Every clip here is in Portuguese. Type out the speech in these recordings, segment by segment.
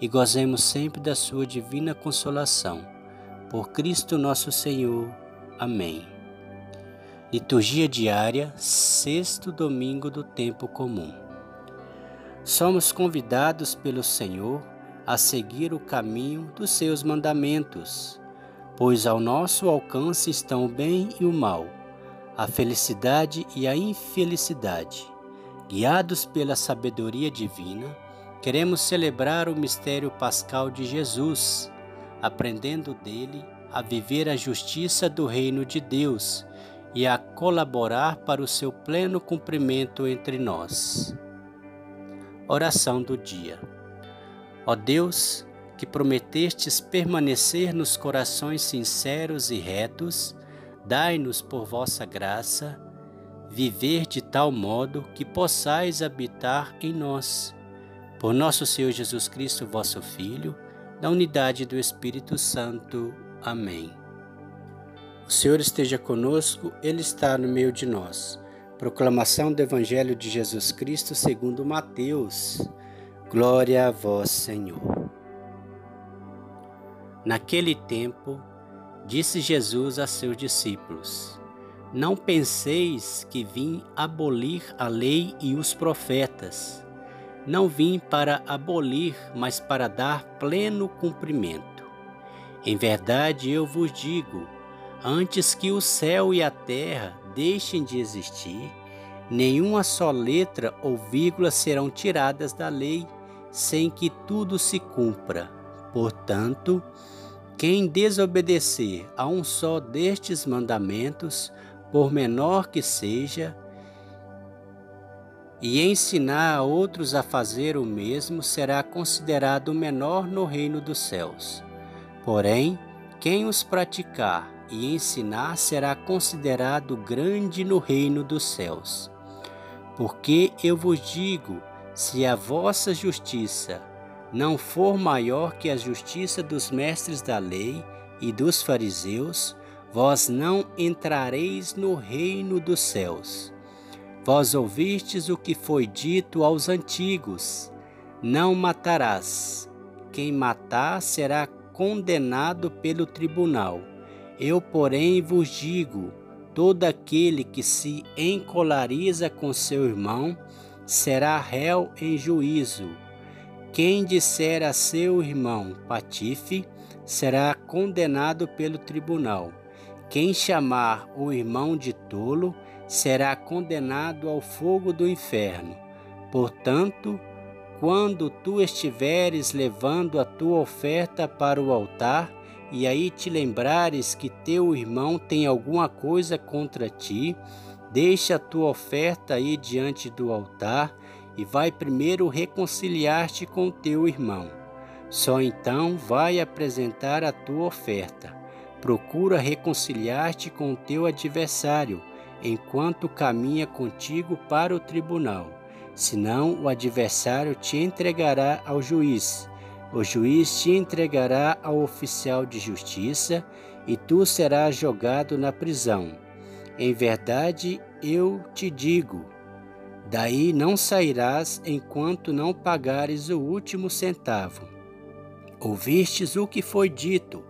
e gozemos sempre da sua divina consolação. Por Cristo nosso Senhor. Amém. Liturgia diária, sexto domingo do tempo comum. Somos convidados pelo Senhor a seguir o caminho dos seus mandamentos, pois ao nosso alcance estão o bem e o mal, a felicidade e a infelicidade. Guiados pela sabedoria divina, Queremos celebrar o mistério pascal de Jesus, aprendendo dele a viver a justiça do reino de Deus e a colaborar para o seu pleno cumprimento entre nós. Oração do dia. Ó Deus, que prometestes permanecer nos corações sinceros e retos, dai-nos por vossa graça viver de tal modo que possais habitar em nós por nosso Senhor Jesus Cristo, vosso Filho, na unidade do Espírito Santo. Amém. O Senhor esteja conosco, Ele está no meio de nós. Proclamação do Evangelho de Jesus Cristo segundo Mateus. Glória a vós, Senhor. Naquele tempo, disse Jesus a seus discípulos: Não penseis que vim abolir a lei e os profetas. Não vim para abolir, mas para dar pleno cumprimento. Em verdade eu vos digo: antes que o céu e a terra deixem de existir, nenhuma só letra ou vírgula serão tiradas da lei, sem que tudo se cumpra. Portanto, quem desobedecer a um só destes mandamentos, por menor que seja, e ensinar a outros a fazer o mesmo será considerado menor no reino dos céus. Porém, quem os praticar e ensinar será considerado grande no reino dos céus. Porque eu vos digo: se a vossa justiça não for maior que a justiça dos mestres da lei e dos fariseus, vós não entrareis no reino dos céus. Vós ouvistes o que foi dito aos antigos: Não matarás. Quem matar será condenado pelo tribunal. Eu, porém, vos digo: todo aquele que se encolariza com seu irmão será réu em juízo. Quem disser a seu irmão patife será condenado pelo tribunal. Quem chamar o irmão de tolo será condenado ao fogo do inferno. Portanto, quando tu estiveres levando a tua oferta para o altar, e aí te lembrares que teu irmão tem alguma coisa contra ti, deixa a tua oferta aí diante do altar e vai primeiro reconciliar-te com teu irmão. Só então vai apresentar a tua oferta. Procura reconciliar-te com teu adversário enquanto caminha contigo para o tribunal. Senão, o adversário te entregará ao juiz. O juiz te entregará ao oficial de justiça e tu serás jogado na prisão. Em verdade, eu te digo: daí não sairás enquanto não pagares o último centavo. Ouvistes o que foi dito: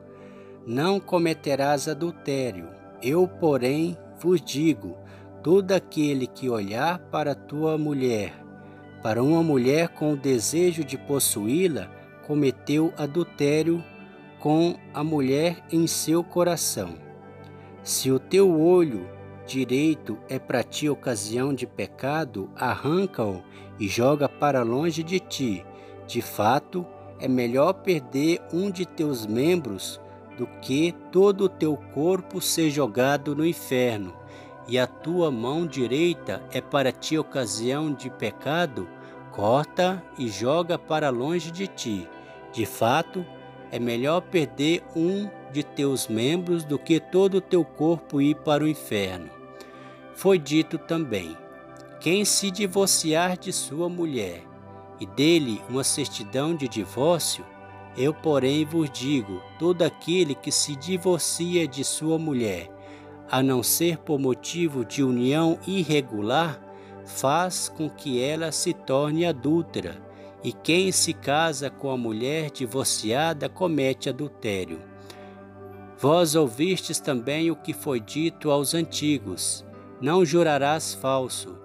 não cometerás adultério. Eu, porém, vos digo: todo aquele que olhar para tua mulher, para uma mulher com o desejo de possuí-la, cometeu adultério com a mulher em seu coração. Se o teu olho direito é para ti ocasião de pecado, arranca-o e joga para longe de ti. De fato, é melhor perder um de teus membros do que todo o teu corpo ser jogado no inferno, e a tua mão direita é para ti ocasião de pecado, corta e joga para longe de ti. De fato, é melhor perder um de teus membros do que todo o teu corpo ir para o inferno. Foi dito também: quem se divorciar de sua mulher e dele uma certidão de divórcio, eu, porém, vos digo: todo aquele que se divorcia de sua mulher, a não ser por motivo de união irregular, faz com que ela se torne adúltera, e quem se casa com a mulher divorciada comete adultério. Vós ouvistes também o que foi dito aos antigos: Não jurarás falso,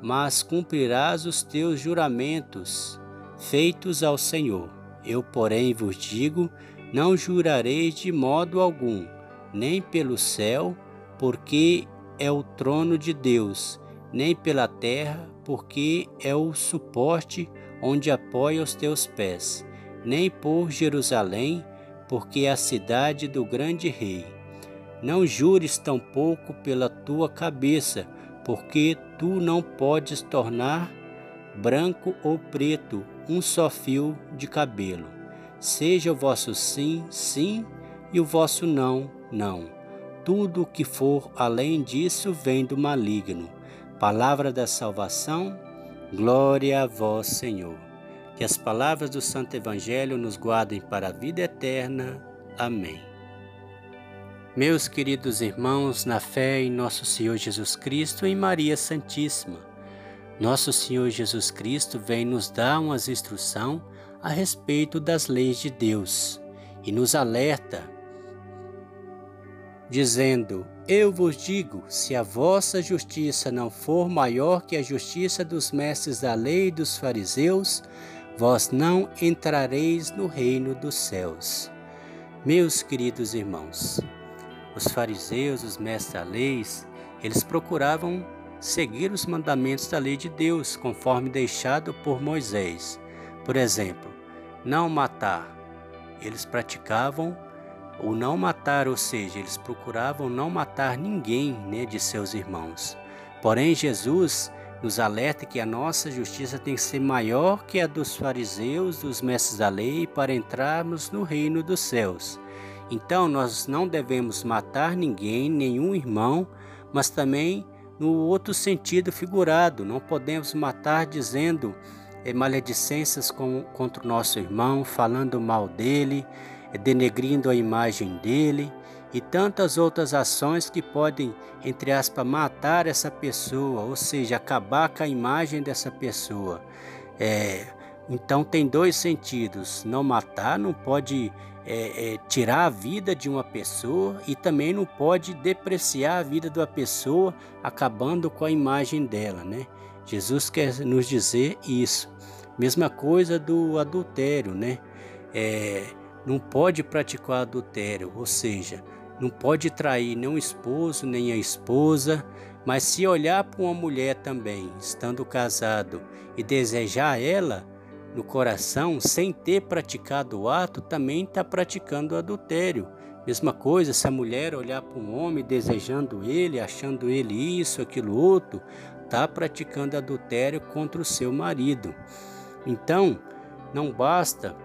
mas cumprirás os teus juramentos feitos ao Senhor. Eu, porém, vos digo: não jurareis de modo algum, nem pelo céu, porque é o trono de Deus, nem pela terra, porque é o suporte onde apoia os teus pés, nem por Jerusalém, porque é a cidade do grande rei. Não jures tampouco pela tua cabeça, porque tu não podes tornar branco ou preto um só fio de cabelo. Seja o vosso sim, sim, e o vosso não, não. Tudo o que for além disso vem do maligno. Palavra da salvação, glória a vós, Senhor. Que as palavras do Santo Evangelho nos guardem para a vida eterna. Amém. Meus queridos irmãos, na fé em nosso Senhor Jesus Cristo e Maria Santíssima, nosso Senhor Jesus Cristo vem nos dar uma instrução a respeito das leis de Deus e nos alerta, dizendo: Eu vos digo, se a vossa justiça não for maior que a justiça dos mestres da lei e dos fariseus, vós não entrareis no reino dos céus. Meus queridos irmãos, os fariseus, os mestres da lei, eles procuravam seguir os mandamentos da lei de Deus, conforme deixado por Moisés. Por exemplo, não matar. Eles praticavam o não matar, ou seja, eles procuravam não matar ninguém né, de seus irmãos. Porém, Jesus nos alerta que a nossa justiça tem que ser maior que a dos fariseus, dos mestres da lei, para entrarmos no reino dos céus. Então, nós não devemos matar ninguém, nenhum irmão, mas também no outro sentido figurado. Não podemos matar dizendo é, maledicências com, contra o nosso irmão, falando mal dele, é, denegrindo a imagem dele e tantas outras ações que podem, entre aspas, matar essa pessoa, ou seja, acabar com a imagem dessa pessoa. É, então tem dois sentidos: não matar, não pode é, é, tirar a vida de uma pessoa e também não pode depreciar a vida uma pessoa, acabando com a imagem dela, né? Jesus quer nos dizer isso. Mesma coisa do adultério, né? É, não pode praticar adultério, ou seja, não pode trair nem o esposo nem a esposa, mas se olhar para uma mulher também, estando casado, e desejar ela no coração, sem ter praticado o ato, também está praticando o adultério. Mesma coisa, se a mulher olhar para um homem desejando ele, achando ele isso, aquilo outro, está praticando adultério contra o seu marido. Então, não basta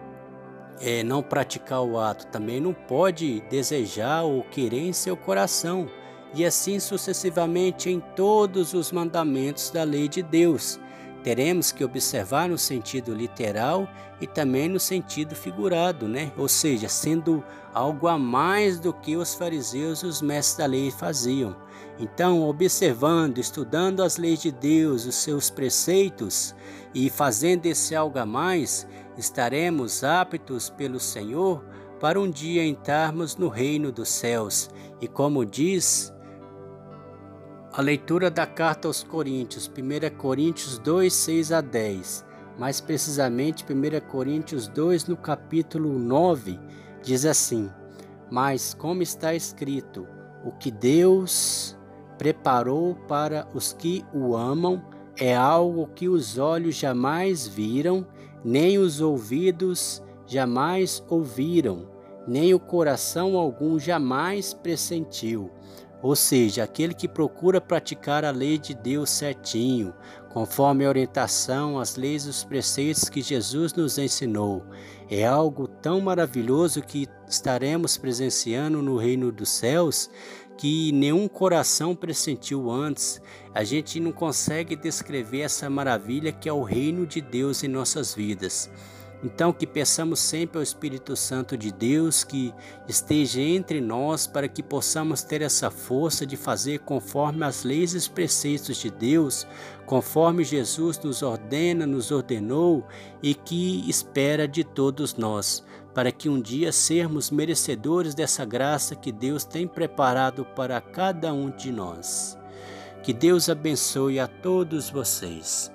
é, não praticar o ato, também não pode desejar ou querer em seu coração, e assim sucessivamente em todos os mandamentos da lei de Deus. Teremos que observar no sentido literal e também no sentido figurado, né? Ou seja, sendo algo a mais do que os fariseus e os mestres da lei faziam. Então, observando, estudando as leis de Deus, os seus preceitos e fazendo esse algo a mais, estaremos aptos pelo Senhor para um dia entrarmos no reino dos céus. E como diz a leitura da carta aos Coríntios, 1 Coríntios 2, 6 a 10, mais precisamente 1 Coríntios 2, no capítulo 9, diz assim: Mas como está escrito, o que Deus preparou para os que o amam é algo que os olhos jamais viram, nem os ouvidos jamais ouviram, nem o coração algum jamais pressentiu. Ou seja, aquele que procura praticar a lei de Deus certinho, conforme a orientação, as leis e os preceitos que Jesus nos ensinou, é algo tão maravilhoso que estaremos presenciando no reino dos céus que nenhum coração pressentiu antes. A gente não consegue descrever essa maravilha que é o reino de Deus em nossas vidas. Então, que peçamos sempre ao Espírito Santo de Deus que esteja entre nós para que possamos ter essa força de fazer conforme as leis e os preceitos de Deus, conforme Jesus nos ordena, nos ordenou e que espera de todos nós, para que um dia sermos merecedores dessa graça que Deus tem preparado para cada um de nós. Que Deus abençoe a todos vocês.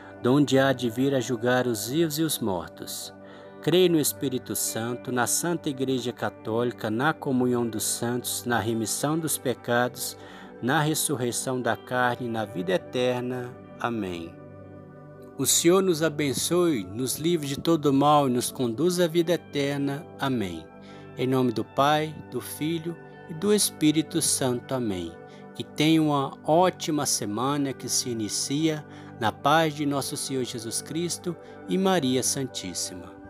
donde há de vir a julgar os vivos e os mortos. Creio no Espírito Santo, na Santa Igreja Católica, na comunhão dos santos, na remissão dos pecados, na ressurreição da carne e na vida eterna. Amém. O Senhor nos abençoe, nos livre de todo mal e nos conduz à vida eterna. Amém. Em nome do Pai, do Filho e do Espírito Santo. Amém. Que tenha uma ótima semana que se inicia na paz de nosso Senhor Jesus Cristo e Maria Santíssima.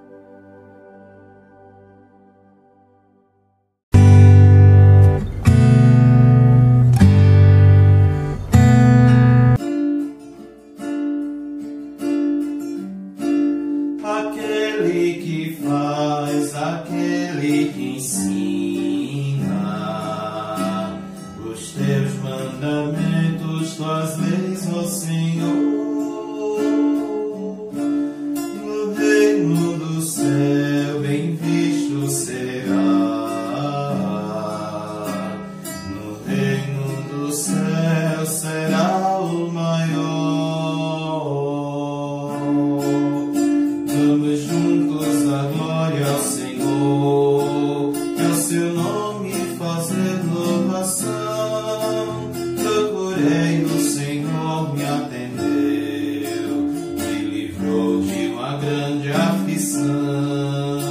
Oh.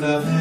would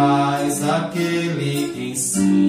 faz, aquele que ensina